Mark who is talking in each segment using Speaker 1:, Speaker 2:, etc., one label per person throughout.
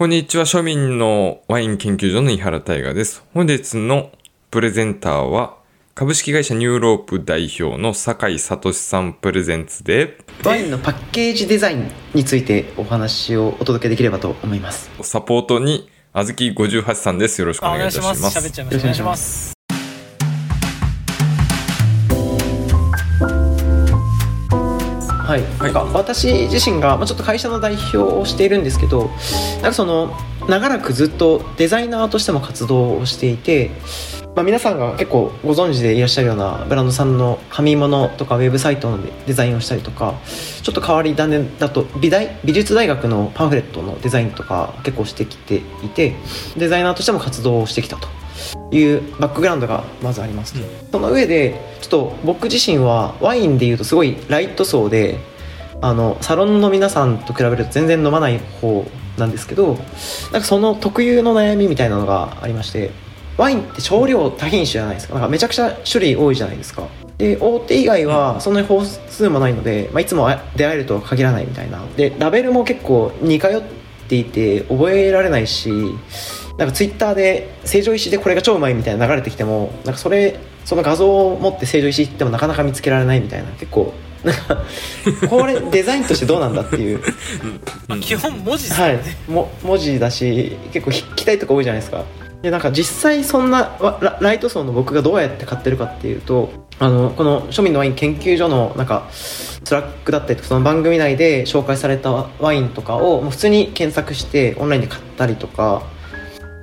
Speaker 1: こんにちは、庶民のワイン研究所の井原大河です。本日のプレゼンターは、株式会社ニューロープ代表の酒井聡さんプレゼンツで、
Speaker 2: ワインのパッケージデザインについてお話をお届けできればと思います。
Speaker 1: サポートに、あずき58さんです。よろしくお願いいたします。
Speaker 3: 願いします。喋っちゃいます。お願いします。
Speaker 2: はい、なんか私自身が、まあ、ちょっと会社の代表をしているんですけどなんかその長らくずっとデザイナーとしても活動をしていて、まあ、皆さんが結構ご存知でいらっしゃるようなブランドさんの紙物とかウェブサイトのデザインをしたりとかちょっと変わり種だと美大美術大学のパンフレットのデザインとか結構してきていてデザイナーとしても活動をしてきたと。いうバックグラウンドがまずあります。と、その上でちょっと僕自身はワインでいうとすごいライト層であのサロンの皆さんと比べると全然飲まない方なんですけどなんかその特有の悩みみたいなのがありましてワインって少量多品種じゃないですか。なんかめちゃくちゃ種類多いじゃないですか。で大手以外はそんなに本数もないので、まあ、いつも出会えるとは限らないみたいな。でラベルも結構似通っていて覚えられないしなんかツイッターで成城石井でこれが超うまいみたいな流れてきてもなんかそれその画像を持って成城石井行ってもなかなか見つけられないみたいな。結構なんか これデザインとしてどうなんだっていう。
Speaker 3: まあ、基本文字です
Speaker 2: はい。も文字だし結構筆記体とか多いじゃないですか。でなんか実際そんなライト層の僕がどうやって買ってるかっていうとあのこの庶民のワイン研究所のなんか Slack だったりとかその番組内で紹介されたワインとかをもう普通に検索してオンラインで買ったりとか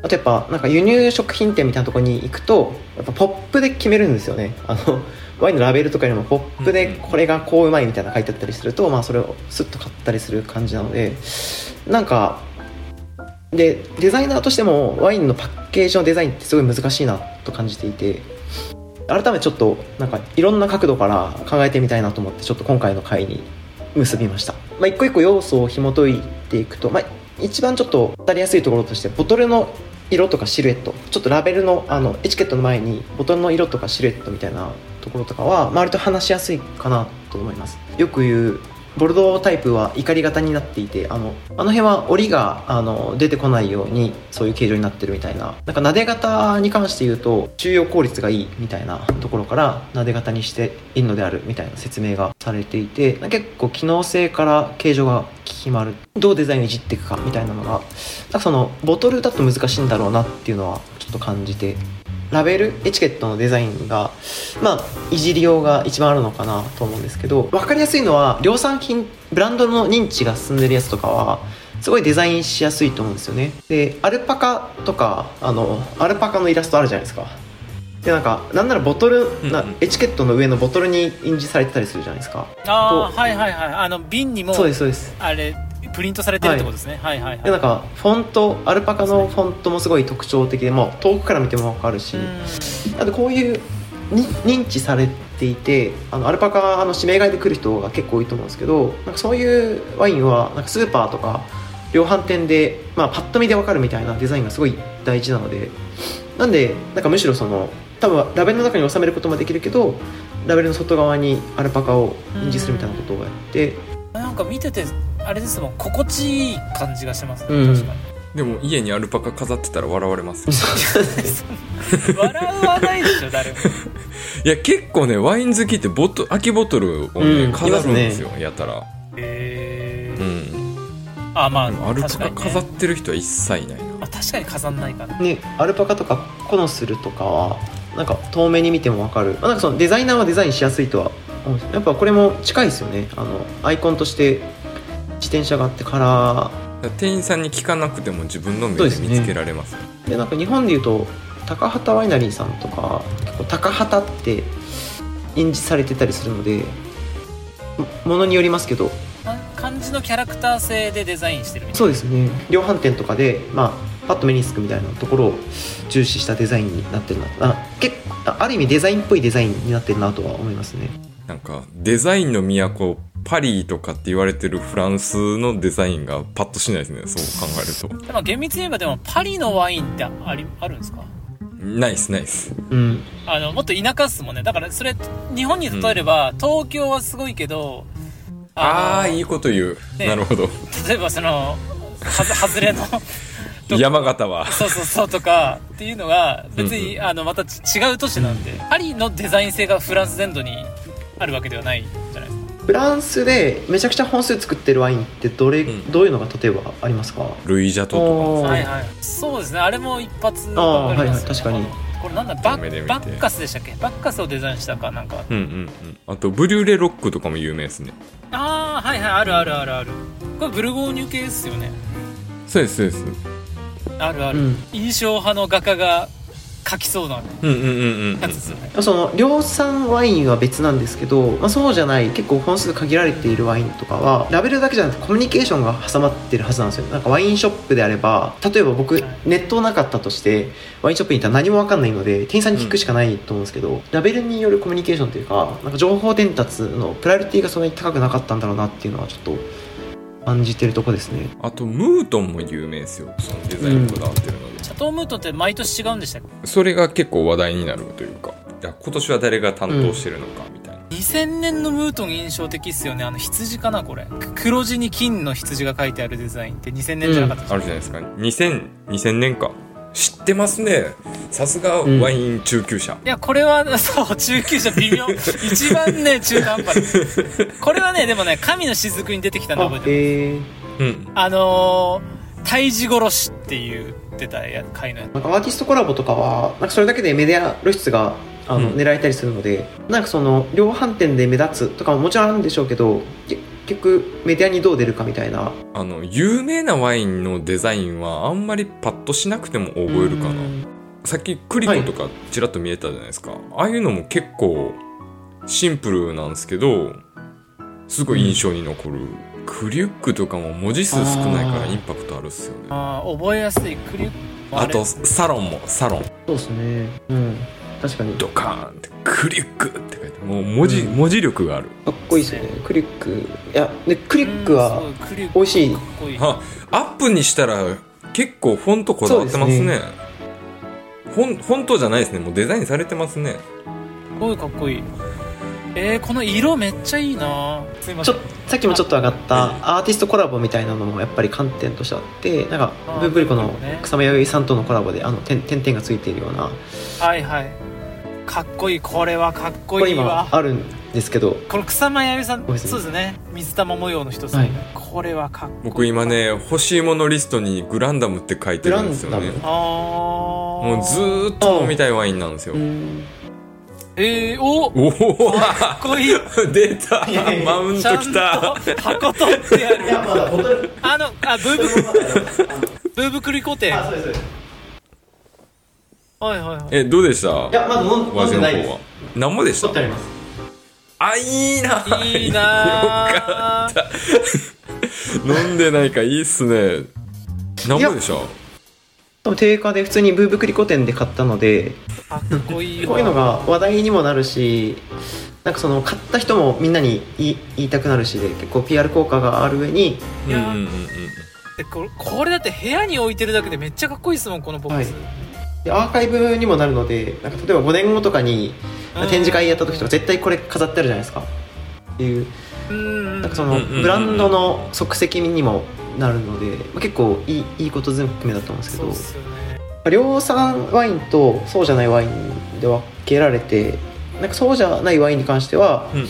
Speaker 2: あとやっぱなんか輸入食品店みたいなところに行くとやっぱポップで決めるんですよね。あの ワインのラベルとかよりもポップでこれがこううまいみたいなの書いてあったりすると、まあ、それをスッと買ったりする感じなのでなんかでデザイナーとしてもワインのパッケージのデザインってすごい難しいなと感じていて改めてちょっとなんかいろんな角度から考えてみたいなと思ってちょっと今回の回に結びました、まあ、一個一個要素を紐解いていくと、まあ、一番ちょっと当たりやすいところとしてボトルの色とかシルエットちょっとラベルのあのエチケットの前にボトルの色とかシルエットみたいなところとかは割と話しやすいかなと思います。よく言うボルドータイプは怒り型になっていてあのあの辺は折りがあの出てこないようにそういう形状になってるみたいな。なんか撫で型に関して言うと収容効率がいいみたいなところから撫で型にしていいのであるみたいな説明がされていて結構機能性から形状が決まる。どうデザインをいじっていくかみたいなのがなんかそのボトルだと難しいんだろうなっていうのはちょっと感じてラベルエチケットのデザインがまあいじりようが一番あるのかなと思うんですけど分かりやすいのは量産品ブランドの認知が進んでるやつとかはすごいデザインしやすいと思うんですよね。でアルパカとかあのアルパカのイラストあるじゃないですか。でなんかなんならボトル、
Speaker 1: うん
Speaker 2: なエチケットの上のボトルに印字されてたりするじゃないですか。
Speaker 3: ああ、はいはいはい。あの、瓶にも、
Speaker 2: そうですそうです。あ
Speaker 3: あれ、プリントされてるってことですね。はいはいはい。
Speaker 2: でなんかフォントアルパカのフォントもすごい特徴的でもう遠くから見ても分かるし、
Speaker 3: うん
Speaker 2: あとこういうに認知されていてあのアルパカの指名買いで来る人が結構多いと思うんですけどなんかそういうワインはなんかスーパーとか量販店で、まあ、パッと見で分かるみたいなデザインがすごい大事なのでなんでなんかむしろその多分ラベルの中に収めることもできるけどラベルの外側にアルパカを印字するみたいなことをやって
Speaker 3: なんか見てて、あれですもん、心地いい感じがしますね。
Speaker 2: うん
Speaker 3: 確かに。
Speaker 1: でも家にアルパカ飾ってたら笑われますよ。
Speaker 3: 笑わないでしょ、誰も。
Speaker 1: いや、結構ね、ワイン好きってボト、空きボトルを
Speaker 2: うん
Speaker 1: ね、飾るんですよ、やたら。う
Speaker 3: へー
Speaker 1: ん。
Speaker 3: あ、まあ、
Speaker 1: アルパ。カ飾ってる人は一切ないな。
Speaker 3: あ確かに飾んないかな。
Speaker 2: ね、アルパカとかコノスルとかはなんか遠目に見ても分かる、まあ、なんかそのデザイナーはデザインしやすいとは思うんですやっぱこれも近いですよね。あのアイコンとして自転車があってカラ
Speaker 1: だから。店員さんに聞かなくても自分の目で見つけられます。
Speaker 2: ーでなんか日本でいうと高畑ワイナリーさんとか結構高畑って印字されてたりするのでもものによりますけど。
Speaker 3: か漢字のキャラクター性でデザインしてるみたい
Speaker 2: そうですね。量販店とかで、まあ、パッと目につくみたいなところを重視したデザインになってるなあ結構あある意味デザインっぽいデザインになってるなとは思いますね
Speaker 1: なんか、デザインの都、パリとかって言われてるフランスのデザインがパッとしないですね、そう考えると。
Speaker 3: な。まあ、厳密に言えばでも、パリのワインってありあるんですか？
Speaker 1: ナイスナイス。
Speaker 2: うん
Speaker 3: あの、もっと田舎っすもんね。だから、それ、日本に例えれば、東京はすごいけど、
Speaker 1: ああいいこと言う。
Speaker 3: ね
Speaker 1: なるほど。
Speaker 3: 例えばその、はず 外れの
Speaker 1: 山形は
Speaker 3: そうそうそうとかっていうのが別に、あのまたち違う都市なんでパリのデザイン性がフランス全土にあるわけではないじゃないですか。
Speaker 2: フランスでめちゃくちゃ本数作ってるワインってどれ、
Speaker 1: うん。
Speaker 2: どういうのが例えばありますか？
Speaker 1: ルイ・ジャトと
Speaker 2: おー。
Speaker 3: はいはい。そうですね。あれも一発
Speaker 2: あー
Speaker 3: わかりますよ。
Speaker 2: はいはい確かに。
Speaker 3: これなんだ？バ
Speaker 1: 目で見て。
Speaker 3: ッバッカスでしたっけ？バッカスをデザインしたかなんか。
Speaker 1: かうんうんうん。あとブリュレロックとかも有名ですね。
Speaker 3: ああはいはい。あるあるあるある。これブルゴーニュ系ですよね。
Speaker 1: そうですそうです。
Speaker 3: あるある、
Speaker 2: うん。
Speaker 3: 印象派の画家が描きそうな
Speaker 1: うんうんうんうん
Speaker 3: やつですよね、
Speaker 2: その量産ワインは別なんですけど、まあ、そうじゃない結構本数限られているワインとかはラベルだけじゃなくてコミュニケーションが挟まってるはずなんですよ。なんかワインショップであれば例えば僕ネットなかったとしてワインショップに行ったら何も分かんないので店員さんに聞くしかないと思うんですけど、ラベルによるコミュニケーションというかなんか情報伝達のプライオリティがそんなに高くなかったんだろうなっていうのはちょっと感じてるとこですね。
Speaker 1: あとムートンも有名ですよ。そのデザインにこだわってるので、
Speaker 3: シャトームートンって毎年違うんでしたっけ？
Speaker 1: それが結構話題になるというか。いや今年は誰が担当してるのかみたいな、
Speaker 3: 2000年のムートン印象的っすよねあの羊かなこれ。く黒地に金の羊が書いてあるデザインって2000年じゃなかったです
Speaker 1: あるじゃないですか。2000 2000年か。知ってますね。さすがワイン中級者、
Speaker 3: いや、これは、そう、中級者微妙。一番ね、中途半端。です。これはね、でもね、神の雫に出てきたの
Speaker 2: あ
Speaker 3: 覚えてる。
Speaker 2: えー、
Speaker 1: うん。
Speaker 3: あのー、胎児殺しっていう出たや回のやつ。
Speaker 2: なんかアーティストコラボとかはなんかそれだけでメディア露出があの、
Speaker 1: うん。
Speaker 2: 狙えたりするのでなんかその量販店で目立つとかももちろんあるんでしょうけどけ結局メディアにどう出るかみたいな。
Speaker 1: あの有名なワインのデザインはあんまりパッとしなくても覚えるかな。
Speaker 2: うん。
Speaker 1: さっきクリコとかちらっと見えたじゃないですか、ああいうのも結構シンプルなんですけどすごい印象に残る、クリュックとかも文字数少ないからインパクトあるっすよね。
Speaker 3: あー覚えやすい。クリュ
Speaker 1: あと
Speaker 3: れ
Speaker 1: サロンも。サロン。
Speaker 2: そうですね。うん。確かに。か
Speaker 1: ドカーンってクリュックって書いてもう文字,、
Speaker 2: うん。
Speaker 1: 文字力がある。
Speaker 2: っこいいですよねクリック。いやでクリックは美味しい。
Speaker 3: かっこいい。
Speaker 1: あアップにしたら結構フォントこだわってますね。フォントじゃないですね。もうデザインされてますね。
Speaker 3: すごいかっこいい。えー、この色めっちゃいいなすいま
Speaker 2: ちょ
Speaker 3: せん。
Speaker 2: さっきもちょっと上がったアーティストコラボみたいなのもやっぱり観点としてあってなんかブーブリコの
Speaker 3: ね
Speaker 2: 草間彌生さんとのコラボであの点点々がついているような
Speaker 3: はいはい。かっこいい。これはかっこいいわ
Speaker 2: 今。あるんですけど
Speaker 3: この草間彌生さん、
Speaker 2: そうですね。
Speaker 3: 水玉模様の人ですね。
Speaker 2: はい
Speaker 3: これはかっこいい。
Speaker 1: 僕今ね欲しいものリストにグランダムって書いてるんですよね
Speaker 2: グランダム
Speaker 3: あー。
Speaker 1: もうずーっと飲みたいワインなんですよ
Speaker 2: うん
Speaker 3: えー、お
Speaker 1: おお
Speaker 3: かっこいい。
Speaker 1: 出た。
Speaker 2: いやいや
Speaker 1: マウン
Speaker 3: ちゃんと
Speaker 1: トきた
Speaker 3: 箱取ってやる。
Speaker 2: いやまだボトル
Speaker 3: あの、あ、ブーブ、ブーブクリコテ。はい
Speaker 2: あそうです
Speaker 3: はいはい。
Speaker 1: えどうでした？
Speaker 2: いやまだ飲んでないです。
Speaker 1: でした？
Speaker 2: 取ってあります。
Speaker 1: あいいな。い
Speaker 3: いな
Speaker 1: よかった。飲んでないかいいっすね。何もでした？
Speaker 2: 多分定価で普通にブーブクリコ店で買ったので
Speaker 3: かっこいいわ。
Speaker 2: こういうのが話題にもなるしなんかその買った人もみんなに言い言いたくなるしで結構 PR 効果がある上に
Speaker 3: いや
Speaker 1: うんうんうんうん
Speaker 3: えこれこれだって部屋に置いてるだけでめっちゃかっこいいですもん、このボックス。
Speaker 2: でアーカイブにもなるのでなんか例えば5年後とかに
Speaker 3: うん
Speaker 2: 展示会やった時とか絶対これ飾ってあるじゃないですかっていう
Speaker 3: うん。
Speaker 2: なんかそのブランドの即席にもなるので、まあ、結構いいいいこと全部含めだと思うんですけど
Speaker 3: すよね。
Speaker 2: 量産ワインとそうじゃないワインで分けられてなんかそうじゃないワインに関しては、
Speaker 1: うんうん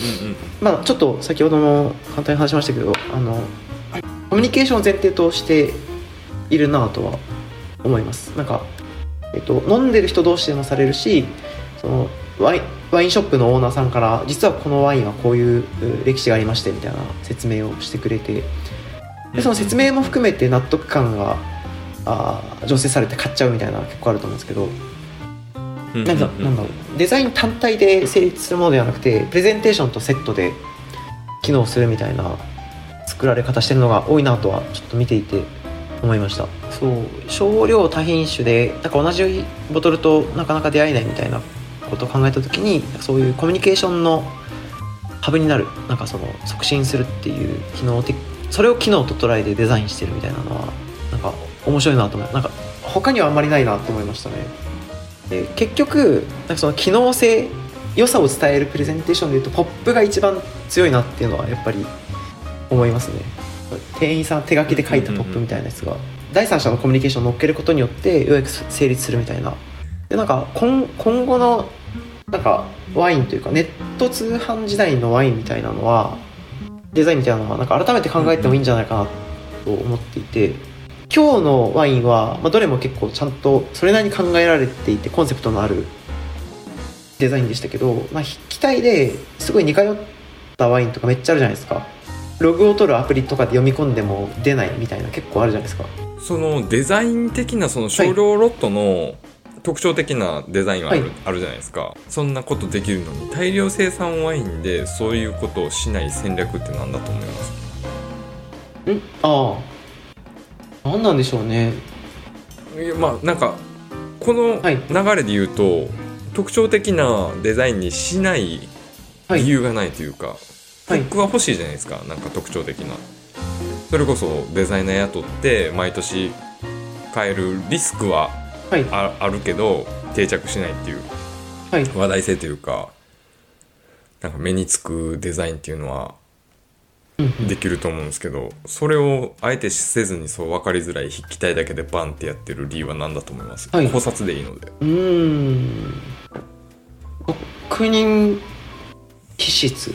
Speaker 2: まあ、ちょっと先ほども簡単に話しましたけどあのコミュニケーションを前提としているなとは思いますなんか、えっと、飲んでる人同士でもされるしそのワインワインショップのオーナーさんから実はこのワインはこういうう歴史がありましてみたいな説明をしてくれてでその説明も含めて納得感があー醸成されて買っちゃうみたいな結構あると思うんですけど。
Speaker 1: うん
Speaker 2: なんだなんだろう。デザイン単体で成立するものではなくてプレゼンテーションとセットで機能するみたいな作られ方してるのが多いなとはちょっと見ていて思いました。そう。少量多品種でなんか同じボトルとなかなか出会えないみたいなことを考えた時にそういうコミュニケーションのハブになるなんかその促進するっていう機能的それを機能と捉えてデザインしてるみたいなのはなんか面白いなと思う。なんか他にはあんまりないなと思いましたね。で結局なんかその機能性良さを伝えるプレゼンテーションでいうとポップが一番強いなっていうのはやっぱり思いますね。店員さん手書きで書いたポップみたいなやつが、第三者のコミュニケーションを乗っけることによってようやく成立するみたいな。でなんか今今後のなんかワインというかネット通販時代のワインみたいなのはデザインみたいなのはなんか改めて考えてもいいんじゃないかなと思っていて今日のワインは、まあ、どれも結構ちゃんとそれなりに考えられていてコンセプトのあるデザインでしたけど、まあ、筆記体ですごい似通ったワインとかめっちゃあるじゃないですか。ログを取るアプリとかで読み込んでも出ないみたいな結構あるじゃないですか。
Speaker 1: そのデザイン的なその少量ロットの特徴的なデザインがある,、
Speaker 2: はい。
Speaker 1: あるじゃないですか。そんなことできるのに大量生産ワインでそういうことをしない戦略って何だと思います？
Speaker 2: んああ。何なんでしょうね。
Speaker 1: いやまあなんかこの
Speaker 2: はい。
Speaker 1: 流れで言うと、特徴的なデザインにしない
Speaker 2: はい。
Speaker 1: 理由がないというか、
Speaker 2: はい。
Speaker 1: フックは欲しいじゃないですか。なんか特徴的な。それこそデザイナー雇って毎年変えるリスクは
Speaker 2: はい。
Speaker 1: ああるけど定着しないっていう。
Speaker 2: はい。
Speaker 1: 話題性というかなんか目につくデザインっていうのはできると思うんですけどそれをあえてせずにそう分かりづらい筆記体だけでバンってやってる理由は何だと思います、
Speaker 2: はい。
Speaker 1: 考察でいいので。
Speaker 2: うーん。6人気質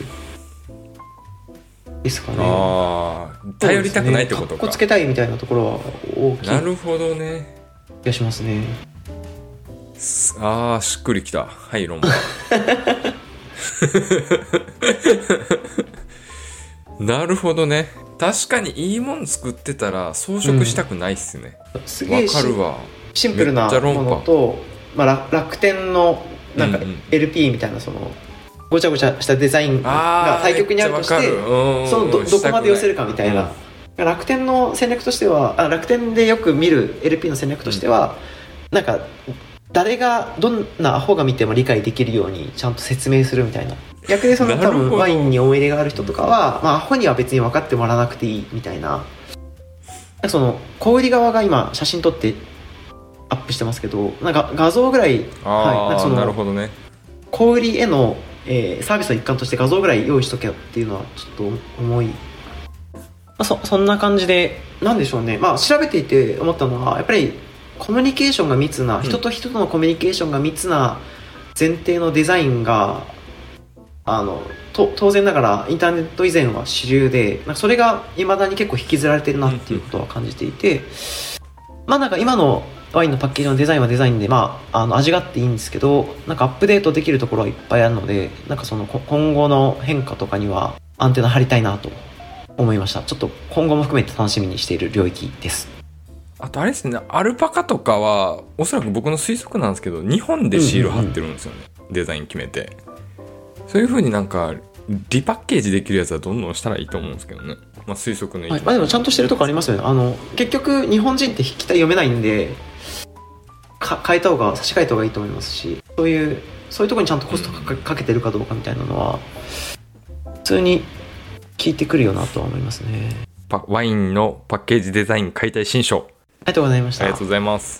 Speaker 2: ですかね。
Speaker 1: ああ頼りたくないってことか。
Speaker 2: かっこつけたいみたいなところは大きい。気
Speaker 1: なるほどね
Speaker 2: がしますね。
Speaker 1: すあーしっくりきた。はい論破 なるほどね。確かにいいもん作ってたら装飾したくないっすね。わ、
Speaker 2: すげえし
Speaker 1: かるわ。
Speaker 2: シンプルなものと、まあ、楽楽天のなんか
Speaker 1: うんうん。
Speaker 2: LP みたいなそのごちゃごちゃしたデザインが対極にあるとしてそのどどこまで寄せるかみたいな、楽天の戦略としてはあ楽天でよく見る LP の戦略としては、なんか誰がどんなアホが見ても理解できるようにちゃんと説明するみたいな。逆にその多分ワインに思い入れがある人とかは、まあ、アホには別に分かってもらわなくていいみたいな。その小売り側が今写真撮ってアップしてますけどなんか画像ぐらい、
Speaker 1: あ
Speaker 2: はい、その
Speaker 1: なるほどね。
Speaker 2: 小売りへの、えーサービスの一環として画像ぐらい用意しとけよっていうのはちょっと思い、まあ、そそんな感じでなんでしょうね。まあ調べていて思ったのはやっぱりコミュニケーションが密な、
Speaker 1: ん。
Speaker 2: 人と人とのコミュニケーションが密な前提のデザインがあのと当然ながらインターネット以前は主流でそれがいまだに結構引きずられてるなっていうことは感じていて、まあなんか今のワインのパッケージのデザインはデザインで、まあ、あの味があっていいんですけどなんかアップデートできるところはいっぱいあるのでなんかそのこ今後の変化とかにはアンテナ張りたいなと思いました。ちょっと今後も含めて楽しみにしている領域です。
Speaker 1: あとあれですねアルパカとかはおそらく僕の推測なんですけど日本でシール貼ってるんですよね、デザイン決めて。そういう風になんかリパッケージできるやつはどんどんしたらいいと思うんですけどね。まあ推測の
Speaker 2: はい。まあ、でもちゃんとしてるとこありますよね。あの結局日本人って筆記体読めないんでか変えた方が差し替えた方がいいと思いますしそういうそういうところにちゃんとコストかけてるかどうかみたいなのは普通に聞いてくるよなとは思いますね。
Speaker 1: パワインのパッケージデザイン解体新書。
Speaker 2: ありがとうございました。
Speaker 1: ありがとうございます。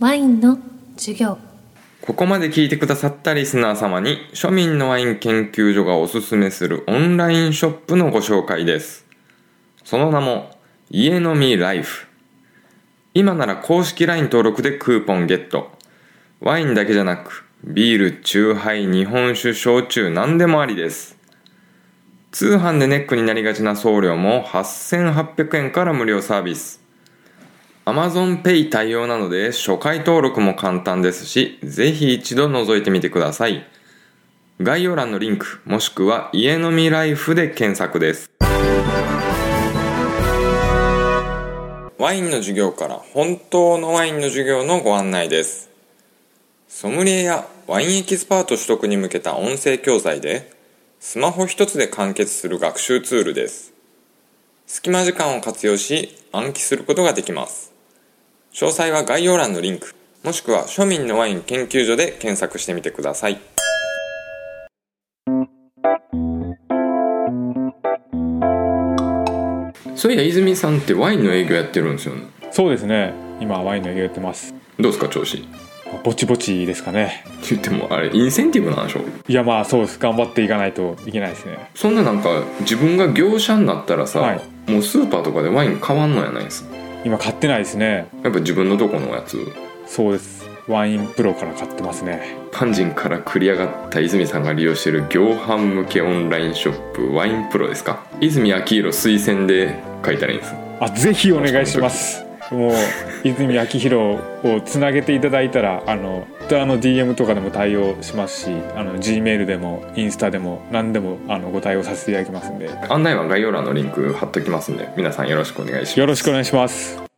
Speaker 4: ワインの授業。
Speaker 1: ここまで聞いてくださったリスナー様に庶民のワイン研究所がおすすめするオンラインショップのご紹介です。その名も家飲みライフ。今なら公式 LINE 登録でクーポンゲット。ワインだけじゃなくビール、チューハイ、日本酒、焼酎何でもありです通販でネックになりがちな送料も8800円から無料サービス Amazon Pay 対応なので初回登録も簡単ですし、ぜひ一度覗いてみてください。概要欄のリンク、もしくは家飲みライフで検索です。ワインの授業から本当のワインの授業のご案内です。ソムリエやワインエキスパート取得に向けた音声教材で、スマホ一つで完結する学習ツールです。隙間時間を活用し暗記することができます。詳細は概要欄のリンク、もしくは庶民のワイン研究所で検索してみてください。そういや、泉さんってワインの営業やってるんですよね。
Speaker 5: そうですね今ワインの営業やってます
Speaker 1: どうですか、調子？
Speaker 5: ぼちぼちですかね。
Speaker 1: 言ってもあれインセンティブなんでしょ？
Speaker 5: いやまあそうです。頑張っていかないといけないですね。
Speaker 1: そんななんか自分が業者になったらさ、
Speaker 5: はい。
Speaker 1: もうスーパーとかでワイン買わんのやないんです
Speaker 5: 今買ってないですね。
Speaker 1: やっぱ自分のとこのやつ？
Speaker 5: そうです。ワインプロから買ってますね。
Speaker 1: パンジンから繰り上がった泉さんが利用している業販向けオンラインショップワインプロですか？泉明宏推薦で書いたらいいんです。
Speaker 5: あぜひお願いしますもう泉明宏をつなげていただいたらあの Twitter の DM とかでも対応しますしあの G メールでもインスタでも何でもあのご対応させていただきますんで。
Speaker 1: 案内は概要欄のリンク貼っときますんで皆さんよろしくお願いします。
Speaker 5: よろしくお願いします